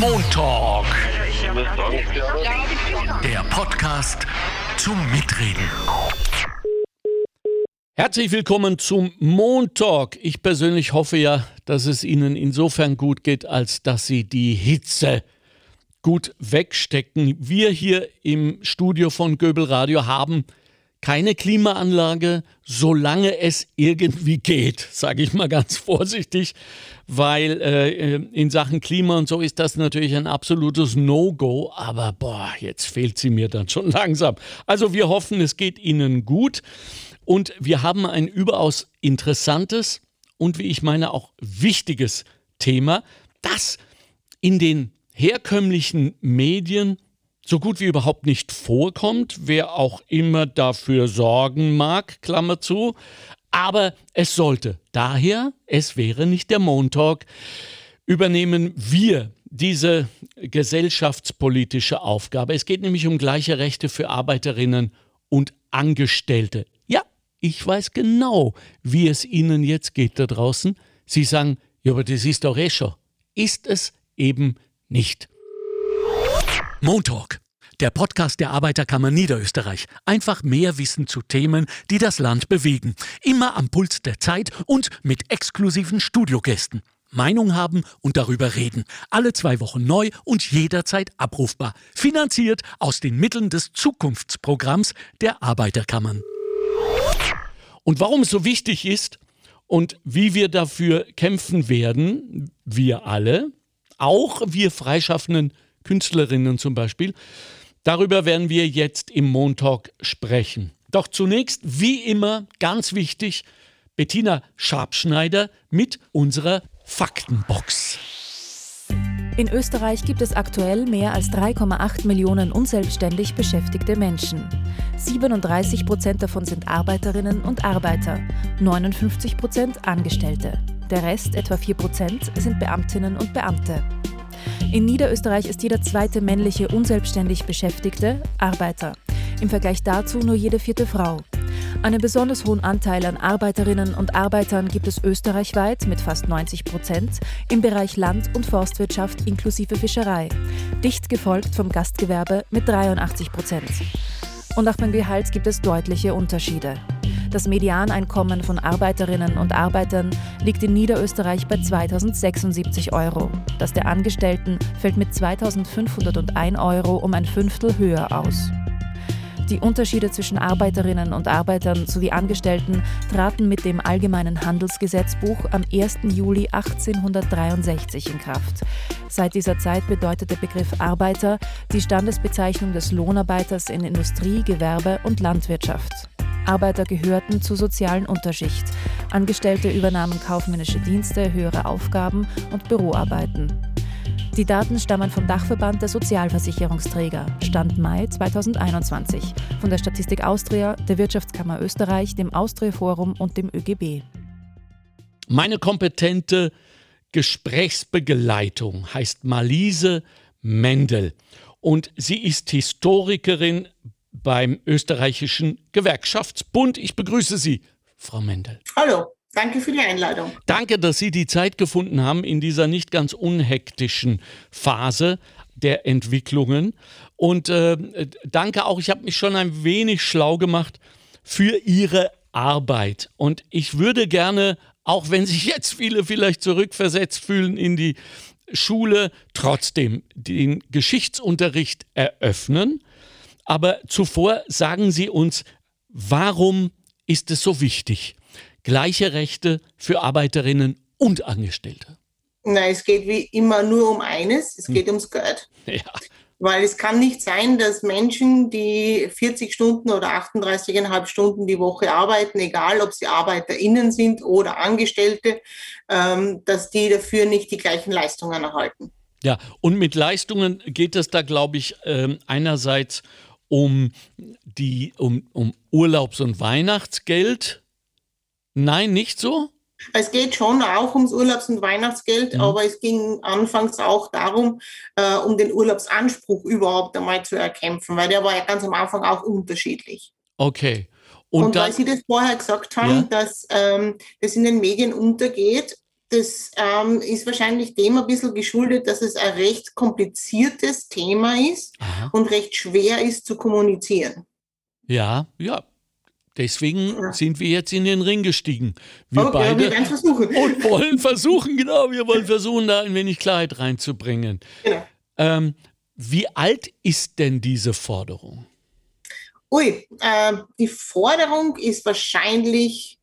Montalk. Der Podcast zum Mitreden. Herzlich willkommen zum Montalk. Ich persönlich hoffe ja, dass es Ihnen insofern gut geht, als dass Sie die Hitze gut wegstecken. Wir hier im Studio von Göbel Radio haben keine Klimaanlage, solange es irgendwie geht, sage ich mal ganz vorsichtig, weil äh, in Sachen Klima und so ist das natürlich ein absolutes No-Go, aber boah, jetzt fehlt sie mir dann schon langsam. Also wir hoffen, es geht Ihnen gut und wir haben ein überaus interessantes und wie ich meine auch wichtiges Thema, das in den herkömmlichen Medien so gut wie überhaupt nicht vorkommt, wer auch immer dafür sorgen mag, Klammer zu, aber es sollte. Daher, es wäre nicht der Montalk, übernehmen wir diese gesellschaftspolitische Aufgabe. Es geht nämlich um gleiche Rechte für Arbeiterinnen und Angestellte. Ja, ich weiß genau, wie es Ihnen jetzt geht da draußen. Sie sagen, ja, aber das ist doch eh schon. Ist es eben nicht. Montalk, der Podcast der Arbeiterkammer Niederösterreich. Einfach mehr Wissen zu Themen, die das Land bewegen. Immer am Puls der Zeit und mit exklusiven Studiogästen. Meinung haben und darüber reden. Alle zwei Wochen neu und jederzeit abrufbar. Finanziert aus den Mitteln des Zukunftsprogramms der Arbeiterkammern. Und warum es so wichtig ist und wie wir dafür kämpfen werden, wir alle, auch wir freischaffenden Künstlerinnen zum Beispiel. Darüber werden wir jetzt im Montalk sprechen. Doch zunächst, wie immer, ganz wichtig, Bettina Schabschneider mit unserer Faktenbox. In Österreich gibt es aktuell mehr als 3,8 Millionen unselbstständig beschäftigte Menschen. 37 Prozent davon sind Arbeiterinnen und Arbeiter, 59 Prozent Angestellte. Der Rest, etwa 4 Prozent, sind Beamtinnen und Beamte. In Niederösterreich ist jeder zweite männliche unselbstständig Beschäftigte Arbeiter. Im Vergleich dazu nur jede vierte Frau. Einen besonders hohen Anteil an Arbeiterinnen und Arbeitern gibt es österreichweit mit fast 90 Prozent im Bereich Land- und Forstwirtschaft inklusive Fischerei, dicht gefolgt vom Gastgewerbe mit 83 Prozent. Und auch beim Gehalt gibt es deutliche Unterschiede. Das Medianeinkommen von Arbeiterinnen und Arbeitern liegt in Niederösterreich bei 2076 Euro. Das der Angestellten fällt mit 2501 Euro um ein Fünftel höher aus. Die Unterschiede zwischen Arbeiterinnen und Arbeitern sowie Angestellten traten mit dem Allgemeinen Handelsgesetzbuch am 1. Juli 1863 in Kraft. Seit dieser Zeit bedeutet der Begriff Arbeiter die Standesbezeichnung des Lohnarbeiters in Industrie, Gewerbe und Landwirtschaft. Arbeiter gehörten zur sozialen Unterschicht. Angestellte übernahmen kaufmännische Dienste, höhere Aufgaben und Büroarbeiten. Die Daten stammen vom Dachverband der Sozialversicherungsträger, Stand Mai 2021, von der Statistik Austria, der Wirtschaftskammer Österreich, dem Austria Forum und dem ÖGB. Meine kompetente Gesprächsbegleitung heißt Malise Mendel und sie ist Historikerin beim österreichischen Gewerkschaftsbund. Ich begrüße Sie, Frau Mendel. Hallo. Danke für die Einladung. Danke, dass Sie die Zeit gefunden haben in dieser nicht ganz unhektischen Phase der Entwicklungen. Und äh, danke auch, ich habe mich schon ein wenig schlau gemacht für Ihre Arbeit. Und ich würde gerne, auch wenn sich jetzt viele vielleicht zurückversetzt fühlen in die Schule, trotzdem den Geschichtsunterricht eröffnen aber zuvor sagen Sie uns, warum ist es so wichtig? Gleiche Rechte für Arbeiterinnen und Angestellte. Nein, es geht wie immer nur um eines, es hm. geht ums Geld. Ja. Weil es kann nicht sein, dass Menschen, die 40 Stunden oder 38,5 Stunden die Woche arbeiten, egal ob sie ArbeiterInnen sind oder Angestellte, ähm, dass die dafür nicht die gleichen Leistungen erhalten. Ja, und mit Leistungen geht es da, glaube ich, ähm, einerseits um, die, um, um Urlaubs- und Weihnachtsgeld? Nein, nicht so? Es geht schon auch ums Urlaubs- und Weihnachtsgeld, mhm. aber es ging anfangs auch darum, äh, um den Urlaubsanspruch überhaupt einmal zu erkämpfen, weil der war ja ganz am Anfang auch unterschiedlich. Okay. Und, und weil Sie das vorher gesagt haben, ja? dass ähm, das in den Medien untergeht, das ähm, ist wahrscheinlich dem ein bisschen geschuldet, dass es ein recht kompliziertes Thema ist Aha. und recht schwer ist zu kommunizieren. Ja, ja. Deswegen ja. sind wir jetzt in den Ring gestiegen. Wir okay, beide wir und wollen versuchen, genau, wir wollen versuchen, da ein wenig Klarheit reinzubringen. Genau. Ähm, wie alt ist denn diese Forderung? Ui, äh, die Forderung ist wahrscheinlich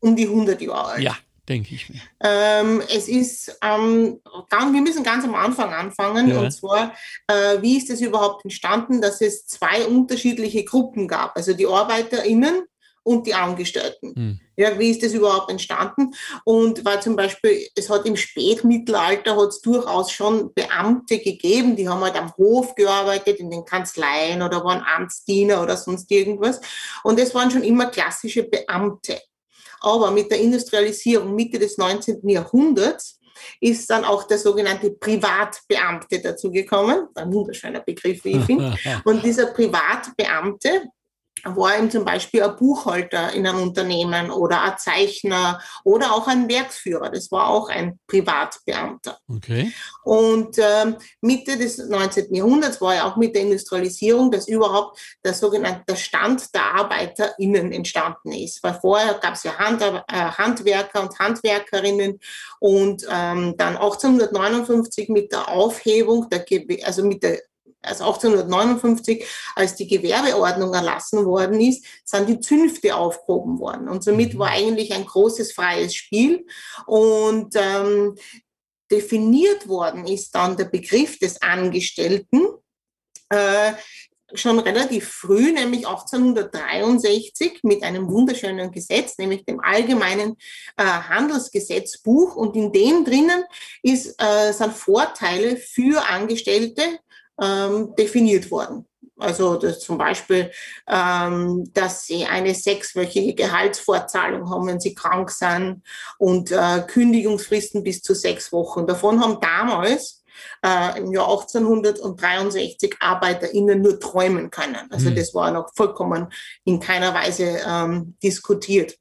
um die 100 Jahre alt. Ja, denke ich mir. Ähm, es ist, ähm, wir müssen ganz am Anfang anfangen. Ja. Und zwar, äh, wie ist es überhaupt entstanden, dass es zwei unterschiedliche Gruppen gab? Also die ArbeiterInnen und die Angestellten. Hm. Ja, wie ist das überhaupt entstanden? Und war zum Beispiel, es hat im Spätmittelalter hat es durchaus schon Beamte gegeben, die haben halt am Hof gearbeitet, in den Kanzleien oder waren Amtsdiener oder sonst irgendwas. Und es waren schon immer klassische Beamte. Aber mit der Industrialisierung Mitte des 19. Jahrhunderts ist dann auch der sogenannte Privatbeamte dazugekommen. Ein wunderschöner Begriff, wie ich finde. Und dieser Privatbeamte war eben zum Beispiel ein Buchhalter in einem Unternehmen oder ein Zeichner oder auch ein Werksführer. Das war auch ein Privatbeamter. Okay. Und ähm, Mitte des 19. Jahrhunderts war ja auch mit der Industrialisierung, dass überhaupt der sogenannte Stand der ArbeiterInnen entstanden ist. Weil vorher gab es ja Hand, äh, Handwerker und Handwerkerinnen und ähm, dann 1859 mit der Aufhebung der, also mit der also 1859, als die Gewerbeordnung erlassen worden ist, sind die Zünfte aufgehoben worden. Und somit mhm. war eigentlich ein großes freies Spiel. Und ähm, definiert worden ist dann der Begriff des Angestellten. Äh, schon relativ früh, nämlich 1863, mit einem wunderschönen Gesetz, nämlich dem Allgemeinen äh, Handelsgesetzbuch. Und in dem drinnen ist, äh, sind Vorteile für Angestellte ähm, definiert worden. Also zum Beispiel, ähm, dass sie eine sechswöchige Gehaltsvorzahlung haben, wenn sie krank sind und äh, Kündigungsfristen bis zu sechs Wochen. Davon haben damals äh, im Jahr 1863 ArbeiterInnen nur träumen können. Also mhm. das war noch vollkommen in keiner Weise ähm, diskutiert.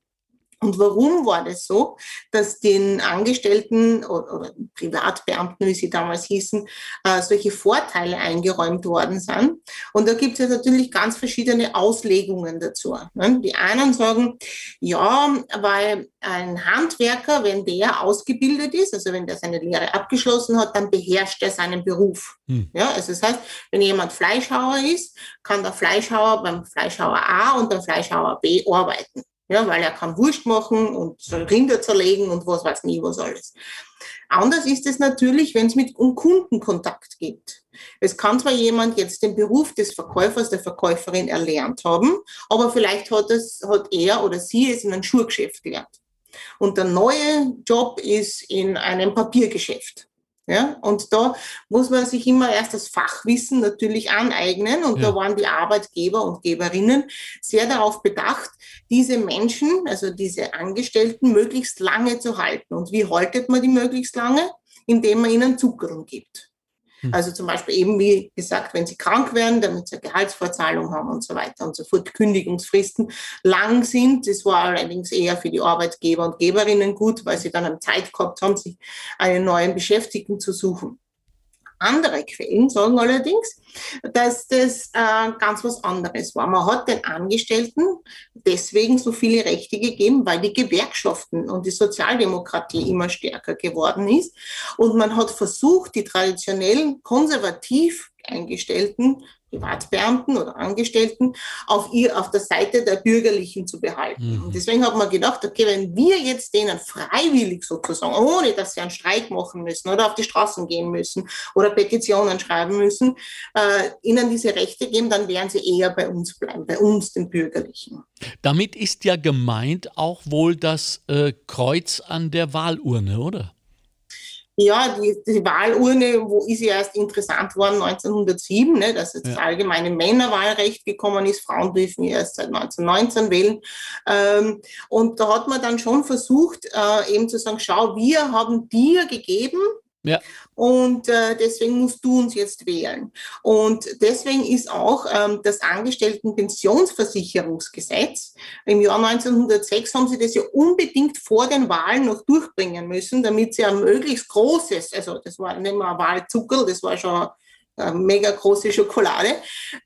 Und warum war das so, dass den Angestellten oder, oder Privatbeamten, wie sie damals hießen, äh, solche Vorteile eingeräumt worden sind? Und da gibt es natürlich ganz verschiedene Auslegungen dazu. Ne? Die einen sagen, ja, weil ein Handwerker, wenn der ausgebildet ist, also wenn der seine Lehre abgeschlossen hat, dann beherrscht er seinen Beruf. Hm. Ja, also das heißt, wenn jemand Fleischhauer ist, kann der Fleischhauer beim Fleischhauer A und beim Fleischhauer B arbeiten ja, weil er kann Wurst machen und Rinder zerlegen und was weiß nie was alles. Anders ist es natürlich, wenn es mit um Kundenkontakt geht. Es kann zwar jemand jetzt den Beruf des Verkäufers, der Verkäuferin erlernt haben, aber vielleicht hat, es, hat er oder sie es in einem Schuhgeschäft gelernt. Und der neue Job ist in einem Papiergeschäft. Ja, und da muss man sich immer erst das Fachwissen natürlich aneignen. Und ja. da waren die Arbeitgeber und Geberinnen sehr darauf bedacht, diese Menschen, also diese Angestellten, möglichst lange zu halten. Und wie haltet man die möglichst lange? Indem man ihnen Zuckerung gibt. Hm. Also zum Beispiel eben, wie gesagt, wenn sie krank werden, damit sie eine Gehaltsvorzahlung haben und so weiter und so fort. Kündigungsfristen lang sind. Das war allerdings eher für die Arbeitgeber und Geberinnen gut, weil sie dann Zeit gehabt haben, sich einen neuen Beschäftigten zu suchen. Andere Quellen sagen allerdings, dass das äh, ganz was anderes war. Man hat den Angestellten deswegen so viele Rechte gegeben, weil die Gewerkschaften und die Sozialdemokratie immer stärker geworden ist. Und man hat versucht, die traditionellen konservativ eingestellten Privatbeamten oder Angestellten auf, ihr, auf der Seite der Bürgerlichen zu behalten. Mhm. Und deswegen hat man gedacht, okay, wenn wir jetzt denen freiwillig sozusagen, ohne dass sie einen Streik machen müssen oder auf die Straßen gehen müssen oder Petitionen schreiben müssen, äh, ihnen diese Rechte geben, dann werden sie eher bei uns bleiben, bei uns, den Bürgerlichen. Damit ist ja gemeint auch wohl das äh, Kreuz an der Wahlurne, oder? Ja, die, die, Wahlurne, wo ist sie erst interessant worden, 1907, ne, dass jetzt ja. das allgemeine Männerwahlrecht gekommen ist. Frauen dürfen erst seit 1919 wählen. Ähm, und da hat man dann schon versucht, äh, eben zu sagen, schau, wir haben dir gegeben, Ja. Und äh, deswegen musst du uns jetzt wählen. Und deswegen ist auch ähm, das Angestelltenpensionsversicherungsgesetz im Jahr 1906 haben sie das ja unbedingt vor den Wahlen noch durchbringen müssen, damit sie ein möglichst großes, also das war nicht mehr ein Wahlzuckerl, das war schon eine mega große Schokolade,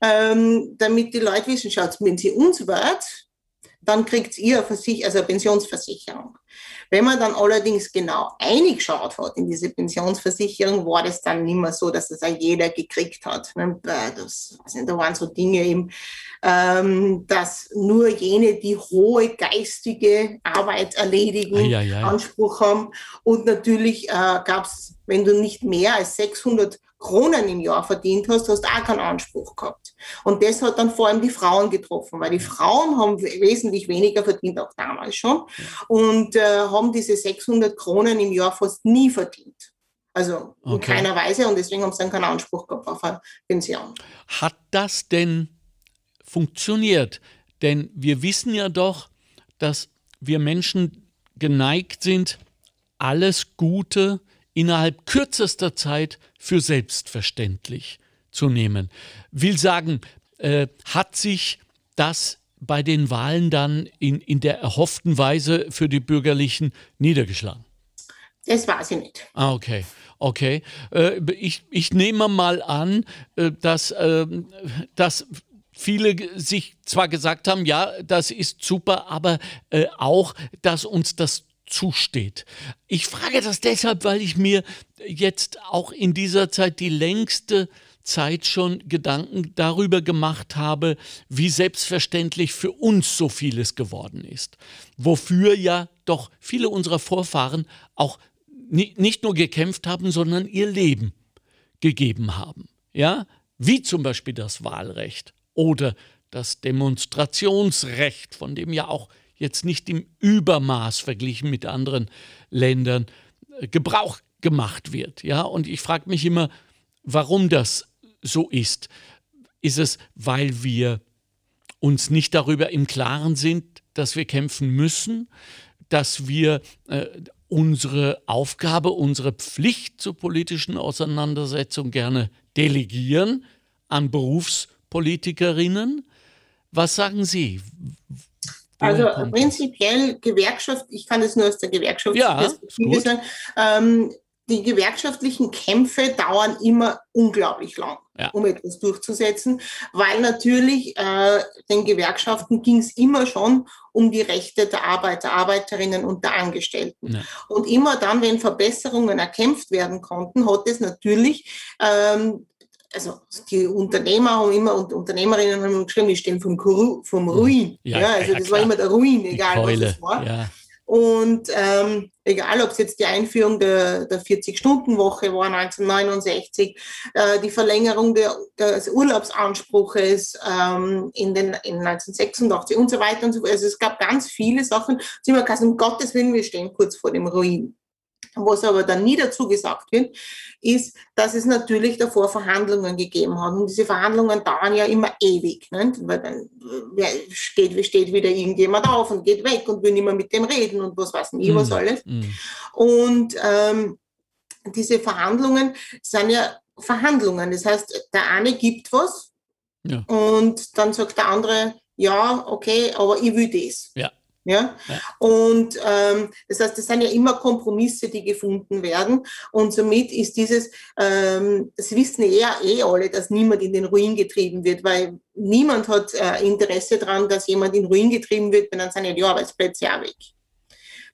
ähm, damit die Leute wissen, schaut, wenn sie uns wählt, dann kriegt ihr Versich also eine Pensionsversicherung. Wenn man dann allerdings genau eingeschaut hat in diese Pensionsversicherung, war das dann nicht mehr so, dass das auch jeder gekriegt hat. Ne? Das, also da waren so Dinge eben, ähm, dass nur jene, die hohe geistige Arbeit erledigen, ai, ai, ai. Anspruch haben. Und natürlich äh, gab es, wenn du nicht mehr als 600 Kronen im Jahr verdient hast, hast du auch keinen Anspruch gehabt. Und das hat dann vor allem die Frauen getroffen, weil die Frauen haben wesentlich weniger verdient, auch damals schon, und äh, haben diese 600 Kronen im Jahr fast nie verdient. Also in okay. keiner Weise und deswegen haben sie dann keinen Anspruch gehabt auf eine Pension. Hat das denn funktioniert? Denn wir wissen ja doch, dass wir Menschen geneigt sind, alles Gute innerhalb kürzester Zeit für selbstverständlich zu nehmen. Will sagen, äh, hat sich das bei den Wahlen dann in, in der erhofften Weise für die Bürgerlichen niedergeschlagen? Das weiß ich nicht. Ah, okay. Okay. Äh, ich, ich nehme mal an, dass, äh, dass viele sich zwar gesagt haben, ja, das ist super, aber äh, auch, dass uns das zusteht. Ich frage das deshalb, weil ich mir jetzt auch in dieser Zeit die längste Zeit schon Gedanken darüber gemacht habe, wie selbstverständlich für uns so vieles geworden ist. Wofür ja doch viele unserer Vorfahren auch nicht nur gekämpft haben, sondern ihr Leben gegeben haben. Ja, wie zum Beispiel das Wahlrecht oder das Demonstrationsrecht, von dem ja auch jetzt nicht im Übermaß verglichen mit anderen Ländern äh, Gebrauch gemacht wird. Ja, und ich frage mich immer, warum das so ist. Ist es, weil wir uns nicht darüber im Klaren sind, dass wir kämpfen müssen, dass wir äh, unsere Aufgabe, unsere Pflicht zur politischen Auseinandersetzung gerne delegieren an Berufspolitikerinnen? Was sagen Sie? Also prinzipiell Gewerkschaft, ich kann das nur aus der Gewerkschaft ja, sagen, ähm, die gewerkschaftlichen Kämpfe dauern immer unglaublich lang, ja. um etwas durchzusetzen, weil natürlich äh, den Gewerkschaften ging es immer schon um die Rechte der Arbeiter, Arbeiterinnen und der Angestellten. Ja. Und immer dann, wenn Verbesserungen erkämpft werden konnten, hat es natürlich ähm, also die Unternehmer haben immer und Unternehmerinnen haben geschrieben, die stehen vom, vom mhm. Ruin. Ja, ja also ja, das klar. war immer der Ruin, egal was es war. Ja. Und ähm, egal, ob es jetzt die Einführung der, der 40-Stunden-Woche war 1969, äh, die Verlängerung der, des Urlaubsanspruches ähm, in den in 1986 und so weiter und so fort. Also es gab ganz viele Sachen. Sie haben gesagt, um Gottes Willen, wir stehen kurz vor dem Ruin. Was aber dann nie dazu gesagt wird, ist, dass es natürlich davor Verhandlungen gegeben hat. Und diese Verhandlungen dauern ja immer ewig. Nicht? Weil dann steht, steht wieder irgendjemand auf und geht weg und will nicht mehr mit dem reden und was weiß ich, was mhm. alles. Mhm. Und ähm, diese Verhandlungen sind ja Verhandlungen. Das heißt, der eine gibt was ja. und dann sagt der andere, ja, okay, aber ich will das. Ja. Ja? ja. Und ähm, das heißt, das sind ja immer Kompromisse, die gefunden werden. Und somit ist dieses, ähm, das wissen ja eh alle, dass niemand in den Ruin getrieben wird, weil niemand hat äh, Interesse daran, dass jemand in den Ruin getrieben wird, wenn dann seine die Arbeitsplätze auch weg.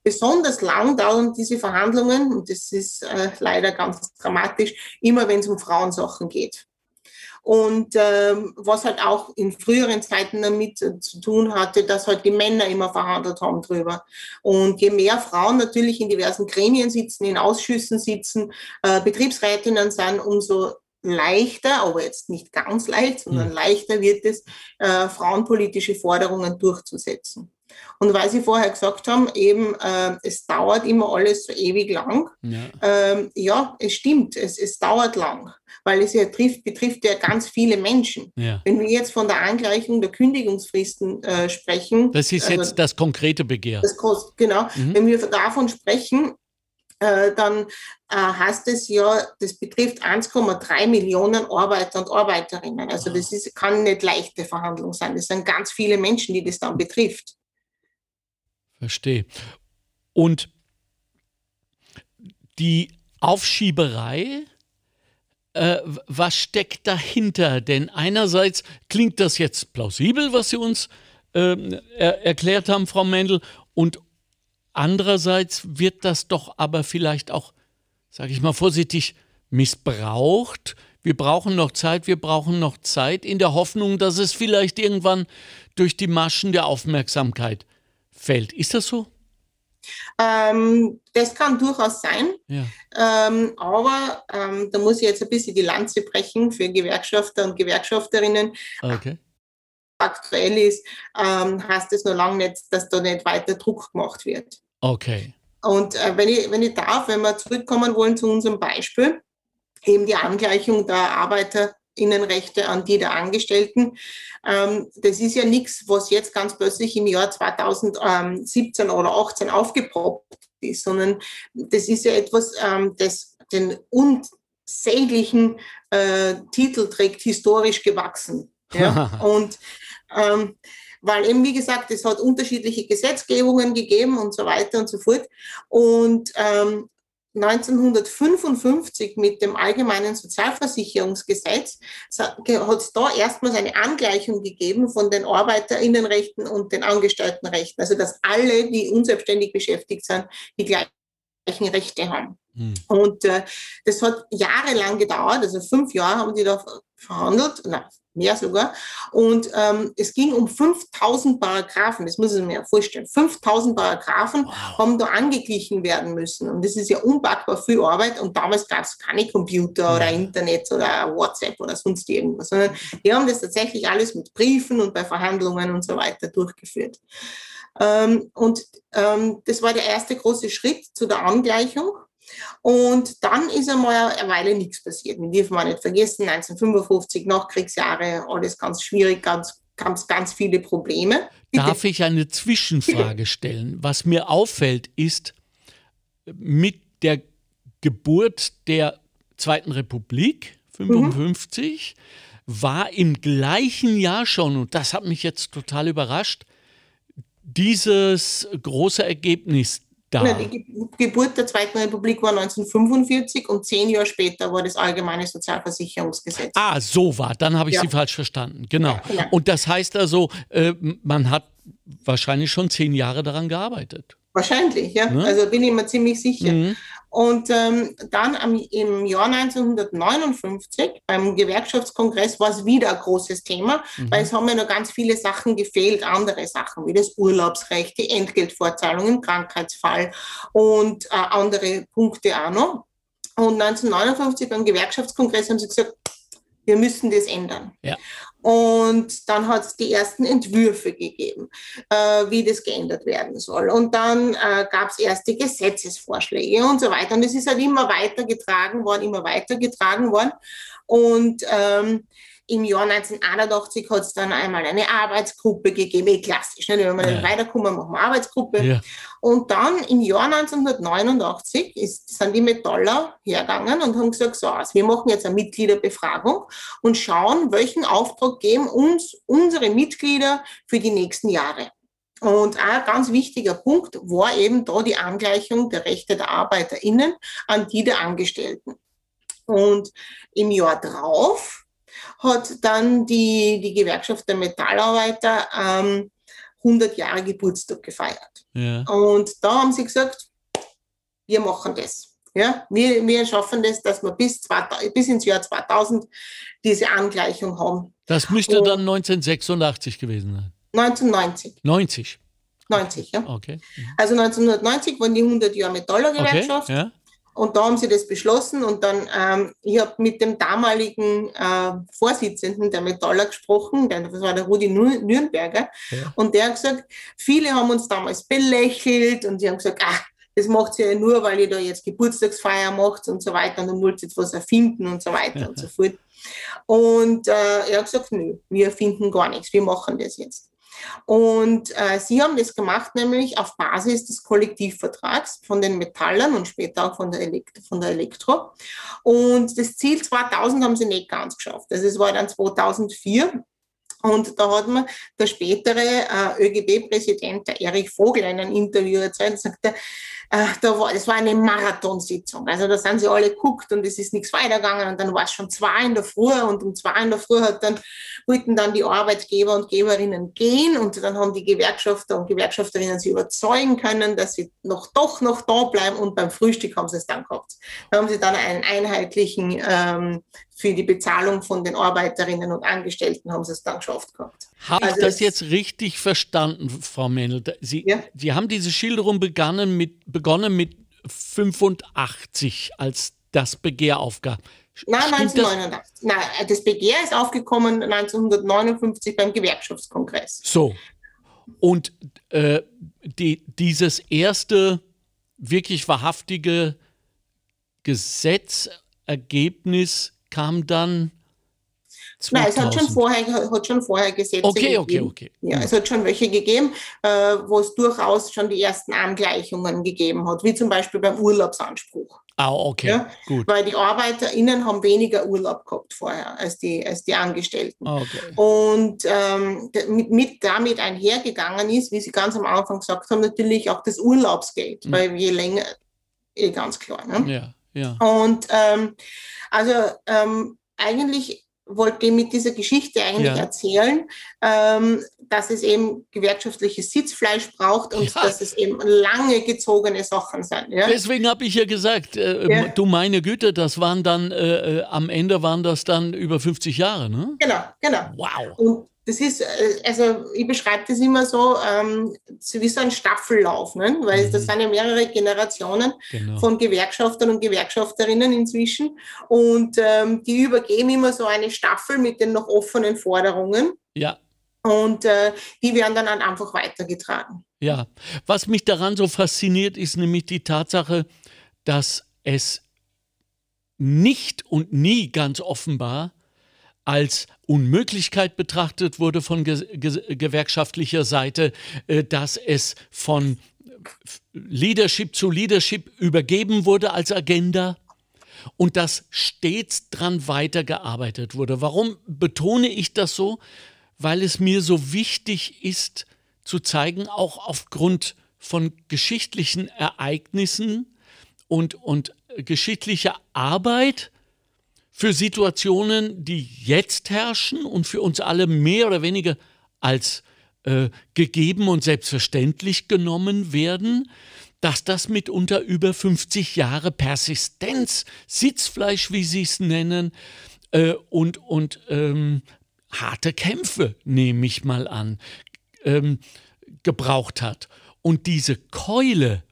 Besonders lang dauern diese Verhandlungen, und das ist äh, leider ganz dramatisch, immer wenn es um Frauensachen geht. Und ähm, was halt auch in früheren Zeiten damit zu tun hatte, dass halt die Männer immer verhandelt haben drüber. Und je mehr Frauen natürlich in diversen Gremien sitzen, in Ausschüssen sitzen, äh, Betriebsrätinnen sind, umso leichter, aber jetzt nicht ganz leicht, sondern mhm. leichter wird es, äh, frauenpolitische Forderungen durchzusetzen. Und weil Sie vorher gesagt haben, eben, äh, es dauert immer alles so ewig lang. Ja, ähm, ja es stimmt, es, es dauert lang, weil es ja trifft, betrifft ja ganz viele Menschen. Ja. Wenn wir jetzt von der Angleichung der Kündigungsfristen äh, sprechen. Das ist also, jetzt das konkrete Begehr. Das, genau. Mhm. Wenn wir davon sprechen, äh, dann äh, heißt es ja, das betrifft 1,3 Millionen Arbeiter und Arbeiterinnen. Also das ist, kann nicht leichte Verhandlung sein. Das sind ganz viele Menschen, die das dann betrifft. Verstehe. Und die Aufschieberei, äh, was steckt dahinter? Denn einerseits klingt das jetzt plausibel, was Sie uns äh, er erklärt haben, Frau Mendel, und andererseits wird das doch aber vielleicht auch, sage ich mal vorsichtig, missbraucht. Wir brauchen noch Zeit, wir brauchen noch Zeit in der Hoffnung, dass es vielleicht irgendwann durch die Maschen der Aufmerksamkeit fällt. Ist das so? Ähm, das kann durchaus sein, ja. ähm, aber ähm, da muss ich jetzt ein bisschen die Lanze brechen für Gewerkschafter und Gewerkschafterinnen. Okay. Aktuell ist, ähm, heißt es noch lange nicht, dass da nicht weiter Druck gemacht wird. Okay. Und äh, wenn, ich, wenn ich darf, wenn wir zurückkommen wollen zu unserem Beispiel, eben die Angleichung der Arbeiter Innenrechte an die der Angestellten. Ähm, das ist ja nichts, was jetzt ganz plötzlich im Jahr 2017 oder 2018 aufgepoppt ist, sondern das ist ja etwas, ähm, das den unsäglichen äh, Titel trägt, historisch gewachsen. Ja? Und ähm, weil eben, wie gesagt, es hat unterschiedliche Gesetzgebungen gegeben und so weiter und so fort. Und ähm, 1955 mit dem Allgemeinen Sozialversicherungsgesetz hat es da erstmals eine Angleichung gegeben von den Arbeiterinnenrechten und den Angestelltenrechten. Also dass alle, die unselbstständig beschäftigt sind, die gleichen Rechte haben. Hm. Und äh, das hat jahrelang gedauert, also fünf Jahre haben die da verhandelt, nein, mehr sogar. Und ähm, es ging um 5000 Paragraphen, das muss ich mir vorstellen. 5000 Paragraphen wow. haben da angeglichen werden müssen. Und das ist ja unpackbar viel Arbeit. Und damals gab es keine Computer oder Internet oder WhatsApp oder sonst irgendwas, sondern die haben das tatsächlich alles mit Briefen und bei Verhandlungen und so weiter durchgeführt. Ähm, und ähm, das war der erste große Schritt zu der Angleichung. Und dann ist einmal eine Weile nichts passiert. Wir dürfen wir nicht vergessen, 1955, Nachkriegsjahre, alles ganz schwierig, ganz, ganz, ganz viele Probleme. Bitte. Darf ich eine Zwischenfrage stellen? Was mir auffällt, ist, mit der Geburt der Zweiten Republik, 1955, mhm. war im gleichen Jahr schon, und das hat mich jetzt total überrascht, dieses große Ergebnis da. Na, die Geburt der Zweiten Republik war 1945 und zehn Jahre später war das Allgemeine Sozialversicherungsgesetz. Ah, so war. Dann habe ich ja. Sie falsch verstanden. Genau. Ja, genau. Und das heißt also, äh, man hat wahrscheinlich schon zehn Jahre daran gearbeitet. Wahrscheinlich, ja. Ne? Also bin ich mir ziemlich sicher. Mhm. Und ähm, dann am, im Jahr 1959 beim Gewerkschaftskongress war es wieder ein großes Thema, mhm. weil es haben ja noch ganz viele Sachen gefehlt, andere Sachen wie das Urlaubsrecht, die Entgeltvorzahlung im Krankheitsfall und äh, andere Punkte auch noch. Und 1959 beim Gewerkschaftskongress haben sie gesagt, wir müssen das ändern. Ja. Und dann hat es die ersten Entwürfe gegeben, äh, wie das geändert werden soll. Und dann äh, gab es erste Gesetzesvorschläge und so weiter. Und es ist halt immer weitergetragen worden, immer weitergetragen worden. Und ähm, im Jahr 1981 hat es dann einmal eine Arbeitsgruppe gegeben, eh klassisch, ne? wenn wir ja. nicht weiterkommen, machen wir Arbeitsgruppe. Ja. Und dann im Jahr 1989 ist, sind die Metaller hergegangen und haben gesagt, so, also wir machen jetzt eine Mitgliederbefragung und schauen, welchen Auftrag geben uns unsere Mitglieder für die nächsten Jahre. Und ein ganz wichtiger Punkt war eben da die Angleichung der Rechte der ArbeiterInnen an die der Angestellten. Und im Jahr drauf hat dann die, die Gewerkschaft der Metallarbeiter ähm, 100 Jahre Geburtstag gefeiert. Ja. Und da haben sie gesagt, wir machen das. Ja, wir, wir schaffen das, dass wir bis, 2000, bis ins Jahr 2000 diese Angleichung haben. Das müsste Und dann 1986 gewesen sein. 1990. 90. 90, ja. Okay. Also 1990 waren die 100 Jahre Metallergewerkschaft. Okay, ja. Und da haben sie das beschlossen und dann, ähm, ich habe mit dem damaligen äh, Vorsitzenden der Metaller gesprochen, der, das war der Rudi Nürnberger, ja. und der hat gesagt, viele haben uns damals belächelt und sie haben gesagt, ach, das macht sie ja nur, weil ihr da jetzt Geburtstagsfeier macht und so weiter und du wollt jetzt was erfinden und so weiter und so fort. Und äh, er hat gesagt, nö, wir erfinden gar nichts, wir machen das jetzt. Und äh, sie haben das gemacht, nämlich auf Basis des Kollektivvertrags von den Metallern und später auch von der, Elekt von der Elektro. Und das Ziel 2000 haben sie nicht ganz geschafft. Also es war dann 2004 und da hat mir der spätere äh, ÖGB-Präsident, der Erich Vogel, in einem Interview erzählt, sagte, äh, da war, das war eine Marathonsitzung. Also da sind sie alle geguckt und es ist nichts weitergegangen und dann war es schon zwei in der Früh und um zwei in der Früh hat dann, wollten dann die Arbeitgeber und Geberinnen gehen und dann haben die Gewerkschafter und Gewerkschafterinnen sie überzeugen können, dass sie noch doch noch da bleiben und beim Frühstück haben sie es dann gehabt. Da haben sie dann einen einheitlichen ähm, für die Bezahlung von den Arbeiterinnen und Angestellten haben sie es dann geschafft gehabt. Habe also ich das jetzt richtig verstanden, Frau Mendel? Sie, ja? Sie haben diese Schilderung begonnen mit, begonnen mit 85, als das Begehr aufgab. Nein, 1989. Das? Nein, das Begehr ist aufgekommen 1959 beim Gewerkschaftskongress. So. Und äh, die, dieses erste wirklich wahrhaftige Gesetzergebnis kam dann 2000. Nein, es hat schon vorher, hat schon vorher Gesetze okay, gegeben. Okay, okay, Ja, es hat schon welche gegeben, äh, wo es durchaus schon die ersten Angleichungen gegeben hat, wie zum Beispiel beim Urlaubsanspruch. Ah, okay, ja? gut. Weil die ArbeiterInnen haben weniger Urlaub gehabt vorher als die, als die Angestellten. Ah, okay. Und ähm, mit, mit, damit einhergegangen ist, wie Sie ganz am Anfang gesagt haben, natürlich auch das Urlaubsgeld, mhm. weil je länger, eh ganz klar. Ne? Ja, ja. Und ähm, also ähm, eigentlich wollte ich mit dieser Geschichte eigentlich ja. erzählen, ähm, dass es eben gewerkschaftliches Sitzfleisch braucht und ja. dass es eben lange gezogene Sachen sind. Ja? Deswegen habe ich ja gesagt, äh, du meine Güte, das waren dann, äh, äh, am Ende waren das dann über 50 Jahre, ne? Genau, genau. Wow. Und das ist, äh, also ich beschreibe das immer so, ähm, so wie so ein Staffellauf, ne? weil mhm. das sind ja mehrere Generationen genau. von Gewerkschaftern und Gewerkschafterinnen inzwischen und ähm, die übergeben immer so eine Staffel mit den noch offenen Forderungen. Ja. Und äh, die werden dann einfach weitergetragen. Ja, was mich daran so fasziniert, ist nämlich die Tatsache, dass es nicht und nie ganz offenbar als Unmöglichkeit betrachtet wurde von ge ge gewerkschaftlicher Seite, äh, dass es von Leadership zu Leadership übergeben wurde als Agenda und dass stets dran weitergearbeitet wurde. Warum betone ich das so? Weil es mir so wichtig ist zu zeigen, auch aufgrund von geschichtlichen Ereignissen und, und geschichtlicher Arbeit, für Situationen, die jetzt herrschen und für uns alle mehr oder weniger als äh, gegeben und selbstverständlich genommen werden, dass das mitunter über 50 Jahre Persistenz, Sitzfleisch, wie Sie es nennen, äh, und, und ähm, harte Kämpfe, nehme ich mal an, ähm, gebraucht hat. Und diese Keule,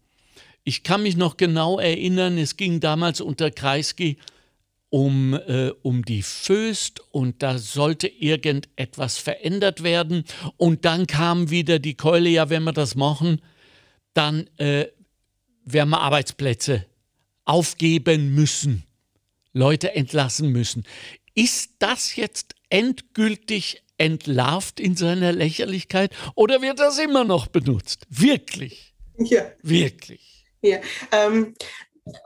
ich kann mich noch genau erinnern, es ging damals unter Kreisky um, äh, um die Föst und da sollte irgendetwas verändert werden. Und dann kam wieder die Keule, ja, wenn wir das machen, dann äh, werden wir Arbeitsplätze aufgeben müssen, Leute entlassen müssen. Ist das jetzt endgültig entlarvt in seiner Lächerlichkeit oder wird das immer noch benutzt? Wirklich? Ja. Wirklich. Ja, ähm,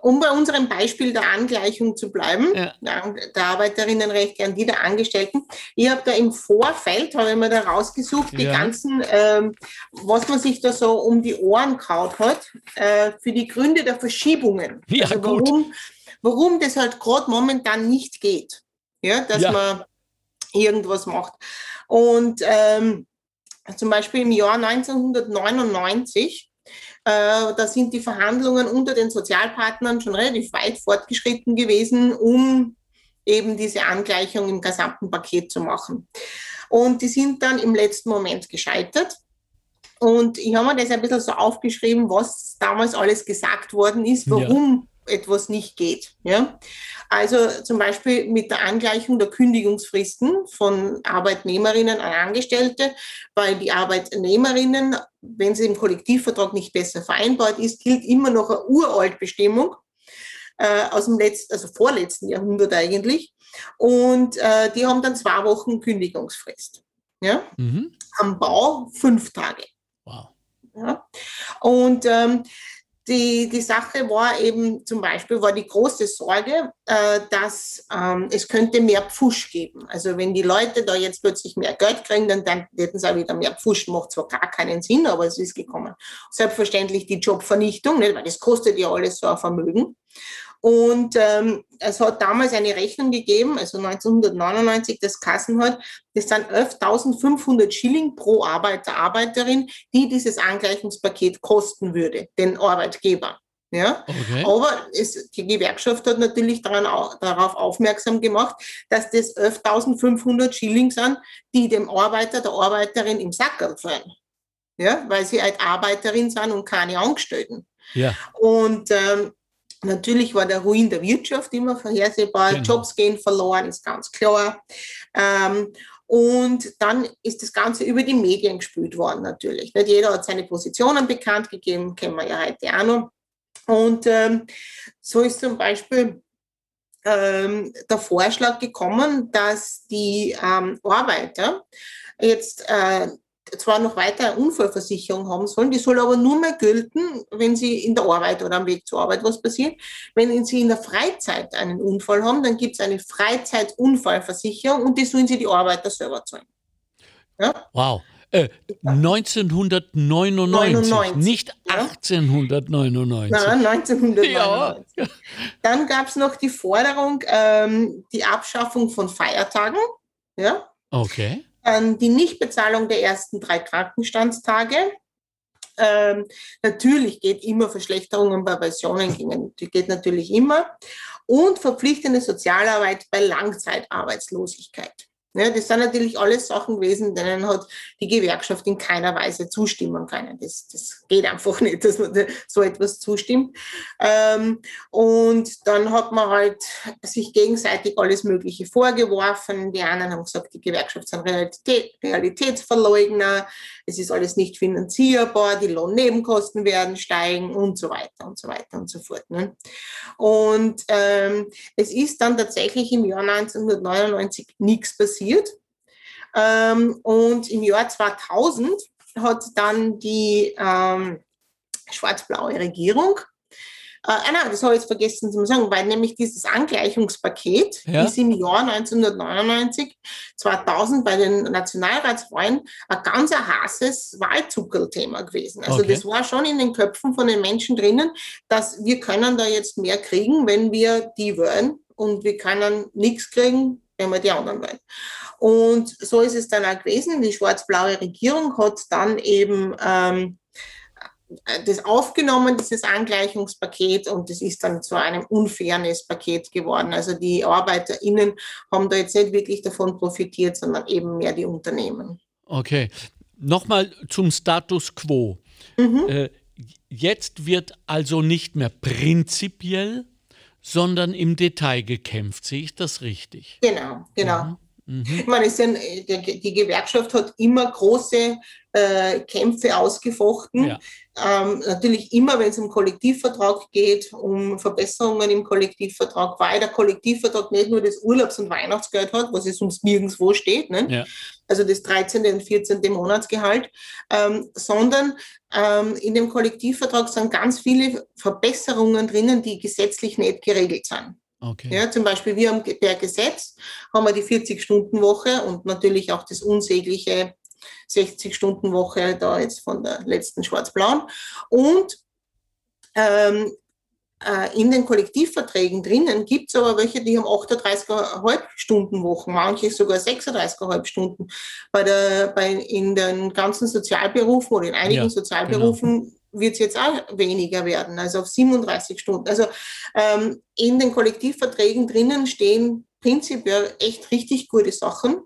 um bei unserem Beispiel der Angleichung zu bleiben, ja. der Arbeiterinnenrechte an die der Angestellten, ich habe da im Vorfeld, habe ich mir da rausgesucht, die ja. ganzen, ähm, was man sich da so um die Ohren kaut hat, äh, für die Gründe der Verschiebungen. Ja, also warum, warum das halt gerade momentan nicht geht, ja, dass ja. man irgendwas macht. Und ähm, zum Beispiel im Jahr 1999 äh, da sind die Verhandlungen unter den Sozialpartnern schon relativ weit fortgeschritten gewesen, um eben diese Angleichung im gesamten Paket zu machen. Und die sind dann im letzten Moment gescheitert. Und ich habe mir das ein bisschen so aufgeschrieben, was damals alles gesagt worden ist, warum ja. Etwas nicht geht. Ja? Also zum Beispiel mit der Angleichung der Kündigungsfristen von Arbeitnehmerinnen an Angestellte, weil die Arbeitnehmerinnen, wenn sie im Kollektivvertrag nicht besser vereinbart ist, gilt immer noch eine Uraltbestimmung äh, aus dem letzten, also vorletzten Jahrhundert eigentlich. Und äh, die haben dann zwei Wochen Kündigungsfrist. Ja? Mhm. Am Bau fünf Tage. Wow. Ja? Und ähm, die, die Sache war eben zum Beispiel, war die große Sorge, äh, dass ähm, es könnte mehr Pfusch geben. Also wenn die Leute da jetzt plötzlich mehr Geld kriegen, dann, dann hätten sie auch wieder mehr Pfusch. Macht zwar gar keinen Sinn, aber es ist gekommen. Selbstverständlich die Jobvernichtung, nicht? weil das kostet ja alles so ein Vermögen. Und ähm, es hat damals eine Rechnung gegeben, also 1999, das Kassen hat, das sind 11.500 Schilling pro Arbeiter, Arbeiterin, die dieses Angleichungspaket kosten würde, den Arbeitgeber. Ja? Okay. Aber es, die Gewerkschaft hat natürlich daran, darauf aufmerksam gemacht, dass das 11.500 Schilling sind, die dem Arbeiter, der Arbeiterin im Sackerl fallen. Ja? Weil sie halt Arbeiterin sind und keine Angestellten. Ja. Und ähm, Natürlich war der Ruin der Wirtschaft immer vorhersehbar. Genau. Jobs gehen verloren, ist ganz klar. Ähm, und dann ist das Ganze über die Medien gespült worden, natürlich. Nicht jeder hat seine Positionen bekannt gegeben, kennen wir ja heute auch noch. Und ähm, so ist zum Beispiel ähm, der Vorschlag gekommen, dass die ähm, Arbeiter jetzt äh, zwar noch weiter eine Unfallversicherung haben sollen, die soll aber nur mehr gelten, wenn sie in der Arbeit oder am Weg zur Arbeit was passiert. Wenn sie in der Freizeit einen Unfall haben, dann gibt es eine Freizeitunfallversicherung und die sollen sie die Arbeiter selber zahlen. Ja? Wow. Äh, 1999, 99, nicht 1899. Nein, 1999. Ja. Dann gab es noch die Forderung, ähm, die Abschaffung von Feiertagen. Ja. Okay. Dann die Nichtbezahlung der ersten drei Krankenstandstage. Ähm, natürlich geht immer Verschlechterungen bei Pensionen gegen, die geht natürlich immer. Und verpflichtende Sozialarbeit bei Langzeitarbeitslosigkeit. Ja, das sind natürlich alles Sachen gewesen, denen hat die Gewerkschaft in keiner Weise zustimmen können. Das, das geht einfach nicht, dass man so etwas zustimmt. Ähm, und dann hat man halt sich gegenseitig alles Mögliche vorgeworfen. Die einen haben gesagt, die Gewerkschaft sind Realität, Realitätsverleugner, es ist alles nicht finanzierbar, die Lohnnebenkosten werden steigen und so weiter und so weiter und so fort. Ne? Und ähm, es ist dann tatsächlich im Jahr 1999 nichts passiert. Ähm, und im Jahr 2000 hat dann die ähm, schwarz-blaue Regierung äh, ah, nein, das habe ich jetzt vergessen zu sagen, weil nämlich dieses Angleichungspaket ja. ist im Jahr 1999, 2000 bei den Nationalratswahlen ein ganz heißes Wahlzuckerthema gewesen. Also okay. das war schon in den Köpfen von den Menschen drinnen, dass wir können da jetzt mehr kriegen, wenn wir die wählen und wir können nichts kriegen, wenn wir die anderen wählen. Und so ist es dann auch gewesen. Die schwarz-blaue Regierung hat dann eben ähm, das aufgenommen, dieses Angleichungspaket, und das ist dann zu einem unfairness Paket geworden. Also die ArbeiterInnen haben da jetzt nicht wirklich davon profitiert, sondern eben mehr die Unternehmen. Okay. Nochmal zum Status quo. Mhm. Äh, jetzt wird also nicht mehr prinzipiell, sondern im Detail gekämpft. Sehe ich das richtig? Genau, genau. Mhm. Mhm. Ich meine, die Gewerkschaft hat immer große äh, Kämpfe ausgefochten. Ja. Ähm, natürlich immer, wenn es um Kollektivvertrag geht, um Verbesserungen im Kollektivvertrag, weil der Kollektivvertrag nicht nur das Urlaubs- und Weihnachtsgeld hat, was es ums nirgendwo steht, ne? Ja. also das 13. und 14. Monatsgehalt, ähm, sondern ähm, in dem Kollektivvertrag sind ganz viele Verbesserungen drinnen, die gesetzlich nicht geregelt sind. Okay. Ja, zum Beispiel wir haben per Gesetz haben wir die 40-Stunden-Woche und natürlich auch das unsägliche 60-Stunden-Woche da jetzt von der letzten Schwarz-Blauen. Und ähm, äh, in den Kollektivverträgen drinnen gibt es aber welche, die haben 38,5 Stunden Wochen, manche sogar 36,5 Stunden. Bei der, bei, in den ganzen Sozialberufen oder in einigen ja, Sozialberufen genau wird es jetzt auch weniger werden, also auf 37 Stunden. Also ähm, in den Kollektivverträgen drinnen stehen prinzipiell echt richtig gute Sachen.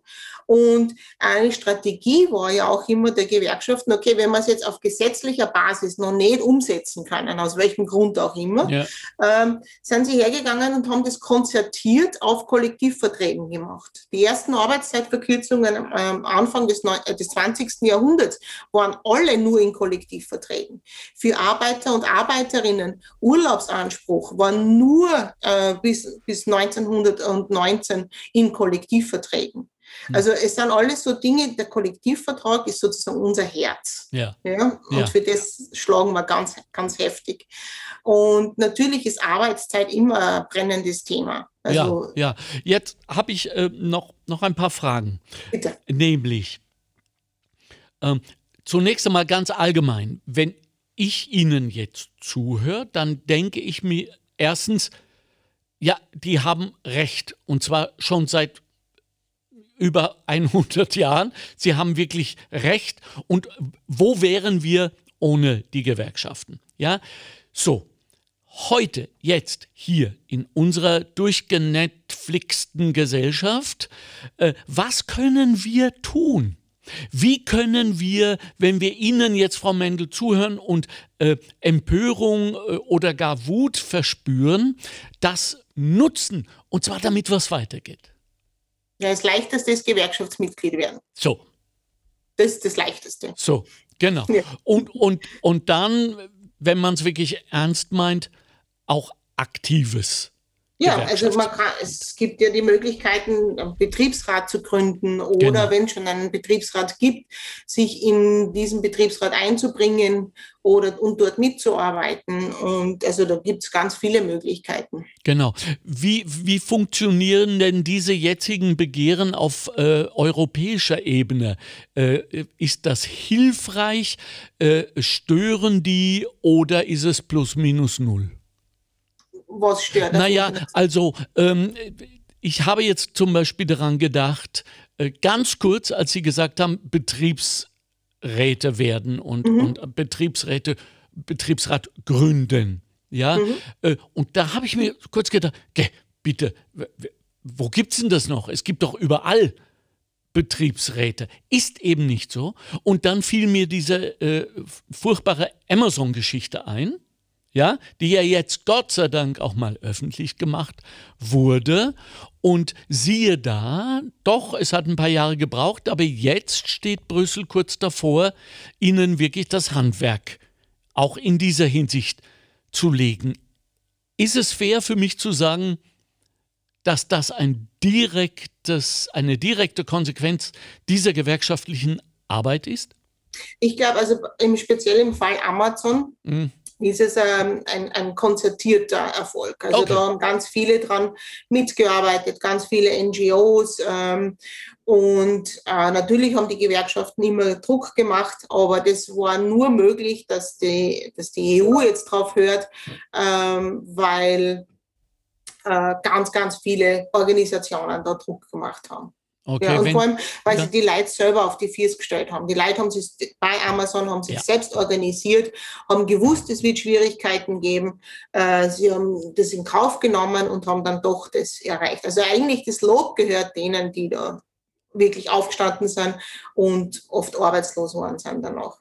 Und eine Strategie war ja auch immer der Gewerkschaften, okay, wenn wir es jetzt auf gesetzlicher Basis noch nicht umsetzen können, aus welchem Grund auch immer, ja. ähm, sind sie hergegangen und haben das konzertiert auf Kollektivverträgen gemacht. Die ersten Arbeitszeitverkürzungen am Anfang des, äh, des 20. Jahrhunderts waren alle nur in Kollektivverträgen. Für Arbeiter und Arbeiterinnen Urlaubsanspruch war nur äh, bis, bis 1919 in Kollektivverträgen. Also es sind alles so Dinge, der Kollektivvertrag ist sozusagen unser Herz. Ja. ja? Und ja. für das schlagen wir ganz, ganz heftig. Und natürlich ist Arbeitszeit immer ein brennendes Thema. Also, ja, ja. Jetzt habe ich äh, noch, noch ein paar Fragen. Bitte. Nämlich, ähm, zunächst einmal ganz allgemein, wenn ich Ihnen jetzt zuhöre, dann denke ich mir erstens, ja, die haben recht. Und zwar schon seit über 100 Jahren. Sie haben wirklich recht. Und wo wären wir ohne die Gewerkschaften? Ja, so. Heute, jetzt, hier in unserer durchgenetflixten Gesellschaft, äh, was können wir tun? Wie können wir, wenn wir Ihnen jetzt, Frau Mendel, zuhören und äh, Empörung äh, oder gar Wut verspüren, das nutzen und zwar damit was weitergeht? Ja, das Leichteste ist Gewerkschaftsmitglied werden. So. Das ist das Leichteste. So, genau. Ja. Und, und, und dann, wenn man es wirklich ernst meint, auch Aktives ja, also man kann, es gibt ja die Möglichkeiten, einen Betriebsrat zu gründen oder genau. wenn schon einen Betriebsrat gibt, sich in diesen Betriebsrat einzubringen oder und dort mitzuarbeiten. Und also da gibt es ganz viele Möglichkeiten. Genau. Wie, wie funktionieren denn diese jetzigen Begehren auf äh, europäischer Ebene? Äh, ist das hilfreich? Äh, stören die oder ist es plus minus null? Was stört? Naja, also ähm, ich habe jetzt zum Beispiel daran gedacht, äh, ganz kurz, als Sie gesagt haben, Betriebsräte werden und, mhm. und Betriebsräte, Betriebsrat gründen. Ja, mhm. äh, und da habe ich mir kurz gedacht, okay, bitte, wo gibt es denn das noch? Es gibt doch überall Betriebsräte. Ist eben nicht so. Und dann fiel mir diese äh, furchtbare Amazon-Geschichte ein ja, die ja jetzt Gott sei Dank auch mal öffentlich gemacht wurde. Und siehe da, doch, es hat ein paar Jahre gebraucht, aber jetzt steht Brüssel kurz davor, ihnen wirklich das Handwerk auch in dieser Hinsicht zu legen. Ist es fair für mich zu sagen, dass das ein direktes, eine direkte Konsequenz dieser gewerkschaftlichen Arbeit ist? Ich glaube, also im speziellen Fall Amazon mhm ist es ähm, ein, ein konzertierter Erfolg. Also okay. da haben ganz viele dran mitgearbeitet, ganz viele NGOs. Ähm, und äh, natürlich haben die Gewerkschaften immer Druck gemacht, aber das war nur möglich, dass die, dass die EU jetzt drauf hört, ähm, weil äh, ganz, ganz viele Organisationen da Druck gemacht haben. Okay, ja, und wenn, vor allem, weil ja. sie die Leute selber auf die Füße gestellt haben. Die Leute haben sich bei Amazon haben sich ja. selbst organisiert, haben gewusst, es wird Schwierigkeiten geben. Äh, sie haben das in Kauf genommen und haben dann doch das erreicht. Also eigentlich das Lob gehört denen, die da wirklich aufgestanden sind und oft arbeitslos waren sind danach.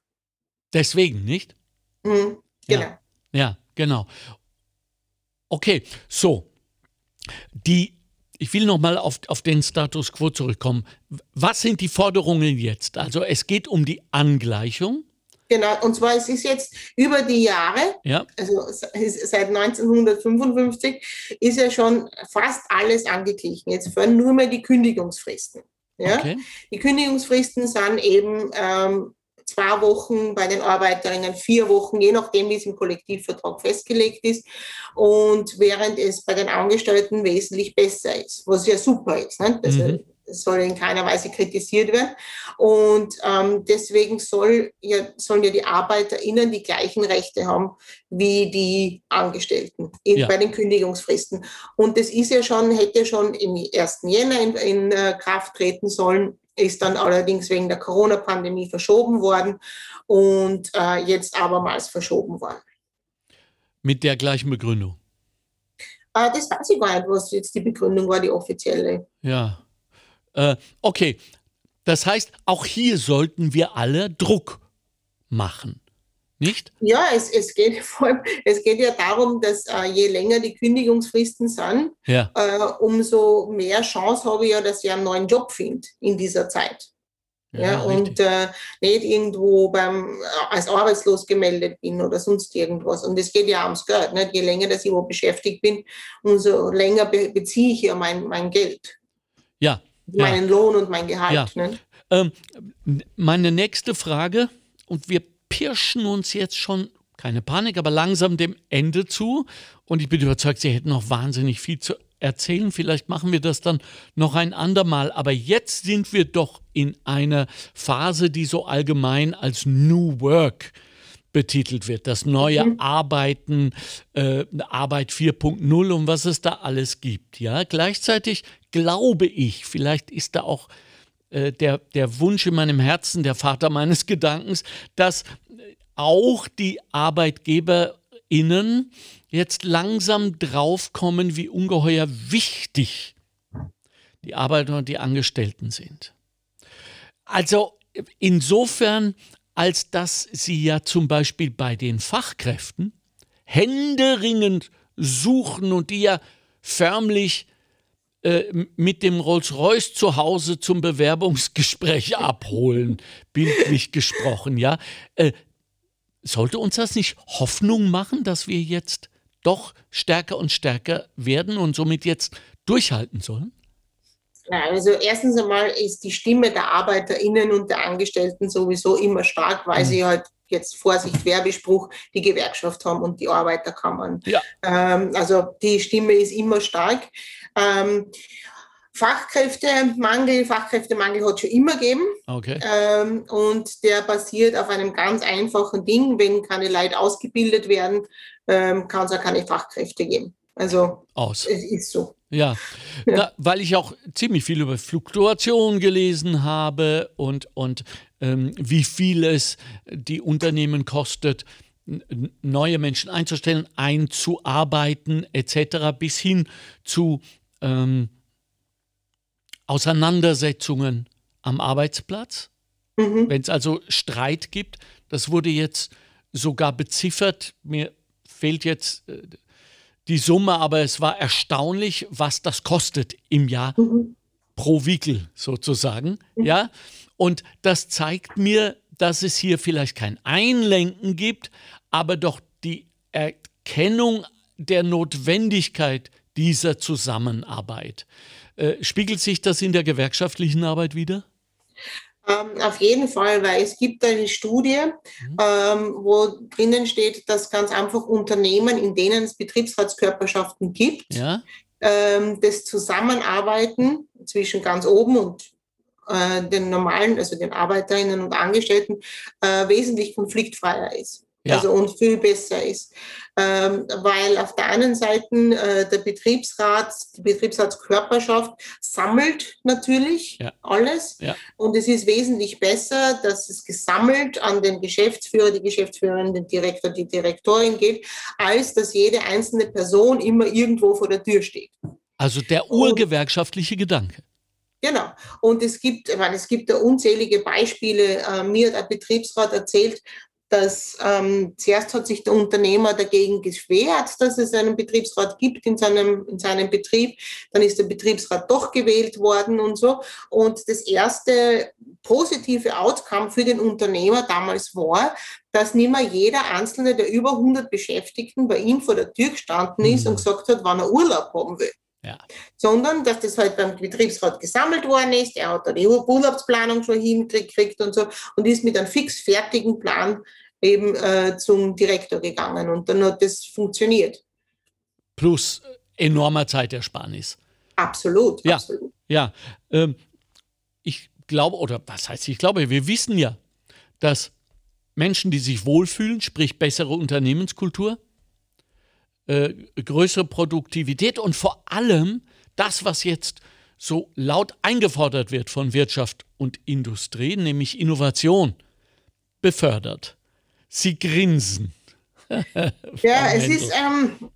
Deswegen, nicht? Mhm, genau. ja, genau. Okay, so. Die ich will nochmal auf, auf den Status quo zurückkommen. Was sind die Forderungen jetzt? Also es geht um die Angleichung. Genau, und zwar es ist jetzt über die Jahre, ja. also seit 1955 ist ja schon fast alles angeglichen. Jetzt fehlen nur mehr die Kündigungsfristen. Ja? Okay. Die Kündigungsfristen sind eben ähm, zwei Wochen, bei den Arbeiterinnen vier Wochen, je nachdem, wie es im Kollektivvertrag festgelegt ist. Und während es bei den Angestellten wesentlich besser ist, was ja super ist. Ne? Also, mhm. Das soll in keiner Weise kritisiert werden. Und ähm, deswegen soll ja, sollen ja die ArbeiterInnen die gleichen Rechte haben wie die Angestellten in, ja. bei den Kündigungsfristen. Und das ist ja schon, hätte schon im 1. Jänner in, in uh, Kraft treten sollen ist dann allerdings wegen der Corona-Pandemie verschoben worden und äh, jetzt abermals verschoben worden. Mit der gleichen Begründung? Äh, das weiß ich gar nicht, was jetzt die Begründung war, die offizielle. Ja. Äh, okay. Das heißt, auch hier sollten wir alle Druck machen. Nicht? Ja, es, es, geht vor allem, es geht ja darum, dass äh, je länger die Kündigungsfristen sind, ja. äh, umso mehr Chance habe ich ja, dass ich einen neuen Job finde in dieser Zeit. Ja, ja und äh, nicht irgendwo beim, äh, als arbeitslos gemeldet bin oder sonst irgendwas. Und es geht ja ums Geld. Nicht? Je länger dass ich wo beschäftigt bin, umso länger be beziehe ich ja mein, mein Geld. Ja, meinen ja. Lohn und mein Gehalt. Ja. Ne? Ähm, meine nächste Frage, und wir pirschen uns jetzt schon, keine Panik, aber langsam dem Ende zu. Und ich bin überzeugt, Sie hätten noch wahnsinnig viel zu erzählen. Vielleicht machen wir das dann noch ein andermal. Aber jetzt sind wir doch in einer Phase, die so allgemein als New Work betitelt wird. Das neue mhm. Arbeiten, äh, Arbeit 4.0 und was es da alles gibt. Ja, gleichzeitig glaube ich, vielleicht ist da auch äh, der, der Wunsch in meinem Herzen, der Vater meines Gedankens, dass auch die ArbeitgeberInnen jetzt langsam draufkommen, wie ungeheuer wichtig die Arbeiter und die Angestellten sind. Also insofern, als dass sie ja zum Beispiel bei den Fachkräften händeringend suchen und die ja förmlich mit dem Rolls-Royce zu Hause zum Bewerbungsgespräch abholen, bildlich gesprochen, ja. Äh, sollte uns das nicht Hoffnung machen, dass wir jetzt doch stärker und stärker werden und somit jetzt durchhalten sollen? Also erstens einmal ist die Stimme der ArbeiterInnen und der Angestellten sowieso immer stark, weil mhm. sie halt jetzt Vorsicht, Werbespruch, die Gewerkschaft haben und die Arbeiterkammern. Ja. Ähm, also die Stimme ist immer stark. Ähm, Fachkräftemangel, Fachkräftemangel hat es schon immer gegeben. Okay. Ähm, und der basiert auf einem ganz einfachen Ding. Wenn keine Leute ausgebildet werden, ähm, kann es auch keine Fachkräfte geben. Also Aus. es ist so. Ja, ja. Na, weil ich auch ziemlich viel über Fluktuation gelesen habe und, und ähm, wie viel es die Unternehmen kostet, neue Menschen einzustellen, einzuarbeiten etc. bis hin zu ähm, Auseinandersetzungen am Arbeitsplatz. Mhm. Wenn es also Streit gibt, das wurde jetzt sogar beziffert. Mir fehlt jetzt äh, die Summe, aber es war erstaunlich, was das kostet im Jahr mhm. pro Wickel sozusagen. Mhm. Ja, und das zeigt mir, dass es hier vielleicht kein Einlenken gibt, aber doch die Erkennung der Notwendigkeit dieser Zusammenarbeit. Äh, spiegelt sich das in der gewerkschaftlichen Arbeit wieder? Ähm, auf jeden Fall, weil es gibt eine Studie, mhm. ähm, wo drinnen steht, dass ganz einfach Unternehmen, in denen es Betriebsratskörperschaften gibt, ja. ähm, das Zusammenarbeiten zwischen ganz oben und äh, den normalen, also den Arbeiterinnen und Angestellten, äh, wesentlich konfliktfreier ist ja. also und viel besser ist. Ähm, weil auf der einen Seite äh, der Betriebsrat, die Betriebsratskörperschaft sammelt natürlich ja. alles ja. und es ist wesentlich besser, dass es gesammelt an den Geschäftsführer, die Geschäftsführerin, den Direktor, die Direktorin geht, als dass jede einzelne Person immer irgendwo vor der Tür steht. Also der urgewerkschaftliche und, Gedanke. Genau. Und es gibt, ich meine, es gibt da unzählige Beispiele. Äh, mir hat ein Betriebsrat erzählt, dass ähm, zuerst hat sich der Unternehmer dagegen geschwert, dass es einen Betriebsrat gibt in seinem, in seinem Betrieb. Dann ist der Betriebsrat doch gewählt worden und so. Und das erste positive Outcome für den Unternehmer damals war, dass nicht mehr jeder Einzelne der über 100 Beschäftigten bei ihm vor der Tür gestanden ist mhm. und gesagt hat, wann er Urlaub haben will. Ja. Sondern, dass das halt beim Betriebsrat gesammelt worden ist, er hat da die Urlaubsplanung schon hingekriegt und so und ist mit einem fix fertigen Plan eben äh, zum Direktor gegangen und dann hat das funktioniert. Plus enormer Zeitersparnis. Absolut, ja, absolut. Ja, ähm, ich glaube, oder was heißt ich glaube, wir wissen ja, dass Menschen, die sich wohlfühlen, sprich bessere Unternehmenskultur, äh, größere Produktivität und vor allem das, was jetzt so laut eingefordert wird von Wirtschaft und Industrie, nämlich Innovation, befördert. Sie grinsen. ja, es ist, ähm,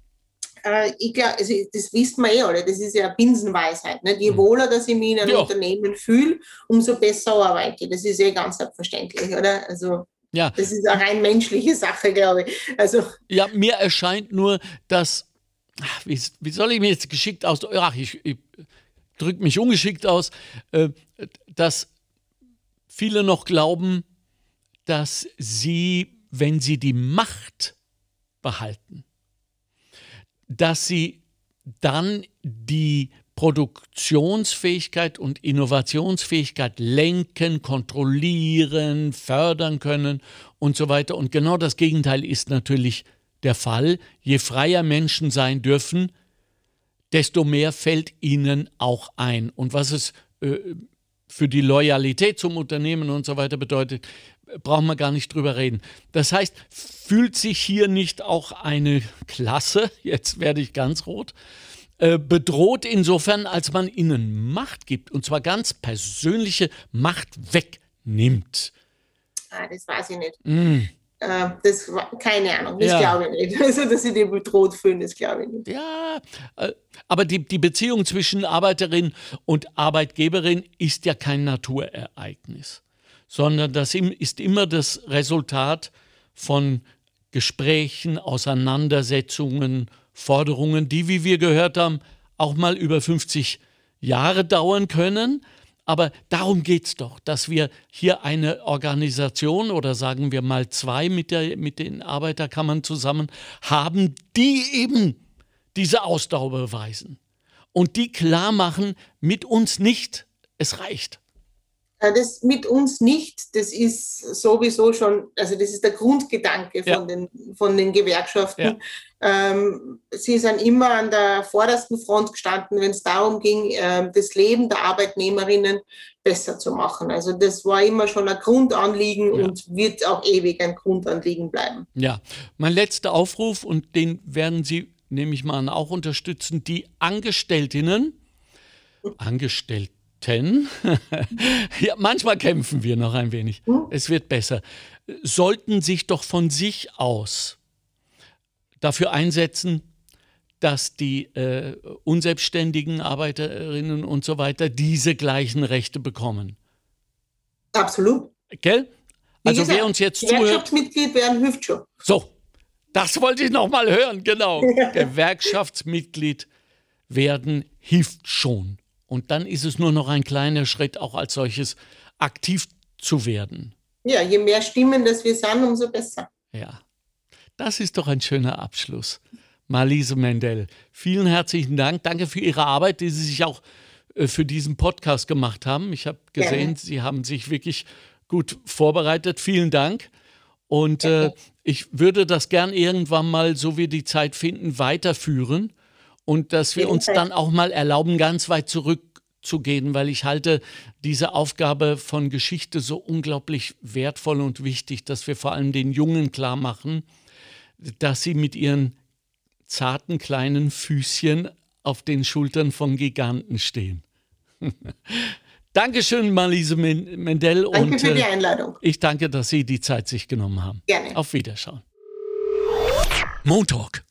äh, ich glaube, also das wissen wir eh alle, das ist ja Binsenweisheit. Nicht? Je hm. wohler, dass ich mich in einem ja. Unternehmen fühle, umso besser arbeite ich. Das ist eh ganz selbstverständlich, oder? Also ja. Das ist eine rein menschliche Sache, glaube ich. Also. Ja, mir erscheint nur, dass, wie, wie soll ich mir jetzt geschickt aus, ach, ich, ich drücke mich ungeschickt aus, äh, dass viele noch glauben, dass sie, wenn sie die Macht behalten, dass sie dann die Produktionsfähigkeit und Innovationsfähigkeit lenken, kontrollieren, fördern können und so weiter. Und genau das Gegenteil ist natürlich der Fall. Je freier Menschen sein dürfen, desto mehr fällt ihnen auch ein. Und was es äh, für die Loyalität zum Unternehmen und so weiter bedeutet, brauchen wir gar nicht drüber reden. Das heißt, fühlt sich hier nicht auch eine Klasse, jetzt werde ich ganz rot, äh, bedroht insofern, als man ihnen Macht gibt, und zwar ganz persönliche Macht wegnimmt. Ah, das weiß ich nicht. Mm. Äh, das war, keine Ahnung, das ja. glaube ich nicht. Also, dass sie die bedroht fühlen, das glaube ich nicht. Ja, äh, aber die, die Beziehung zwischen Arbeiterin und Arbeitgeberin ist ja kein Naturereignis, sondern das ist immer das Resultat von Gesprächen, Auseinandersetzungen, Forderungen, die, wie wir gehört haben, auch mal über 50 Jahre dauern können. Aber darum geht es doch, dass wir hier eine Organisation oder sagen wir mal zwei mit, der, mit den Arbeiterkammern zusammen haben, die eben diese Ausdauer beweisen und die klar machen, mit uns nicht, es reicht. Das mit uns nicht, das ist sowieso schon, also das ist der Grundgedanke von, ja. den, von den Gewerkschaften. Ja. Ähm, sie sind immer an der vordersten Front gestanden, wenn es darum ging, äh, das Leben der Arbeitnehmerinnen besser zu machen. Also das war immer schon ein Grundanliegen ja. und wird auch ewig ein Grundanliegen bleiben. Ja, mein letzter Aufruf, und den werden Sie, nehme ich mal an, auch unterstützen, die Angestelltinnen, Angestellten, ja, manchmal kämpfen wir noch ein wenig. Hm? Es wird besser. Sollten sich doch von sich aus dafür einsetzen, dass die äh, unselbstständigen Arbeiterinnen und so weiter diese gleichen Rechte bekommen. Absolut. Gell? Also gesagt, wer uns jetzt zuhört. Gewerkschaftsmitglied werden hilft schon. So, das wollte ich noch mal hören, genau. Gewerkschaftsmitglied werden hilft schon. Und dann ist es nur noch ein kleiner Schritt, auch als solches aktiv zu werden. Ja, je mehr Stimmen das wir sind, umso besser. Ja, das ist doch ein schöner Abschluss. Marlise Mendel, vielen herzlichen Dank. Danke für Ihre Arbeit, die Sie sich auch äh, für diesen Podcast gemacht haben. Ich habe gesehen, Gerne. Sie haben sich wirklich gut vorbereitet. Vielen Dank. Und äh, ich würde das gern irgendwann mal, so wie die Zeit finden, weiterführen und dass wir uns dann auch mal erlauben, ganz weit zurückzugehen, weil ich halte diese Aufgabe von Geschichte so unglaublich wertvoll und wichtig, dass wir vor allem den Jungen klar machen, dass sie mit ihren zarten kleinen Füßchen auf den Schultern von Giganten stehen. Dankeschön, Marlise Mendel. Danke und, für die äh, Einladung. Ich danke, dass Sie die Zeit sich genommen haben. Gerne. Auf Wiederschauen. Montalk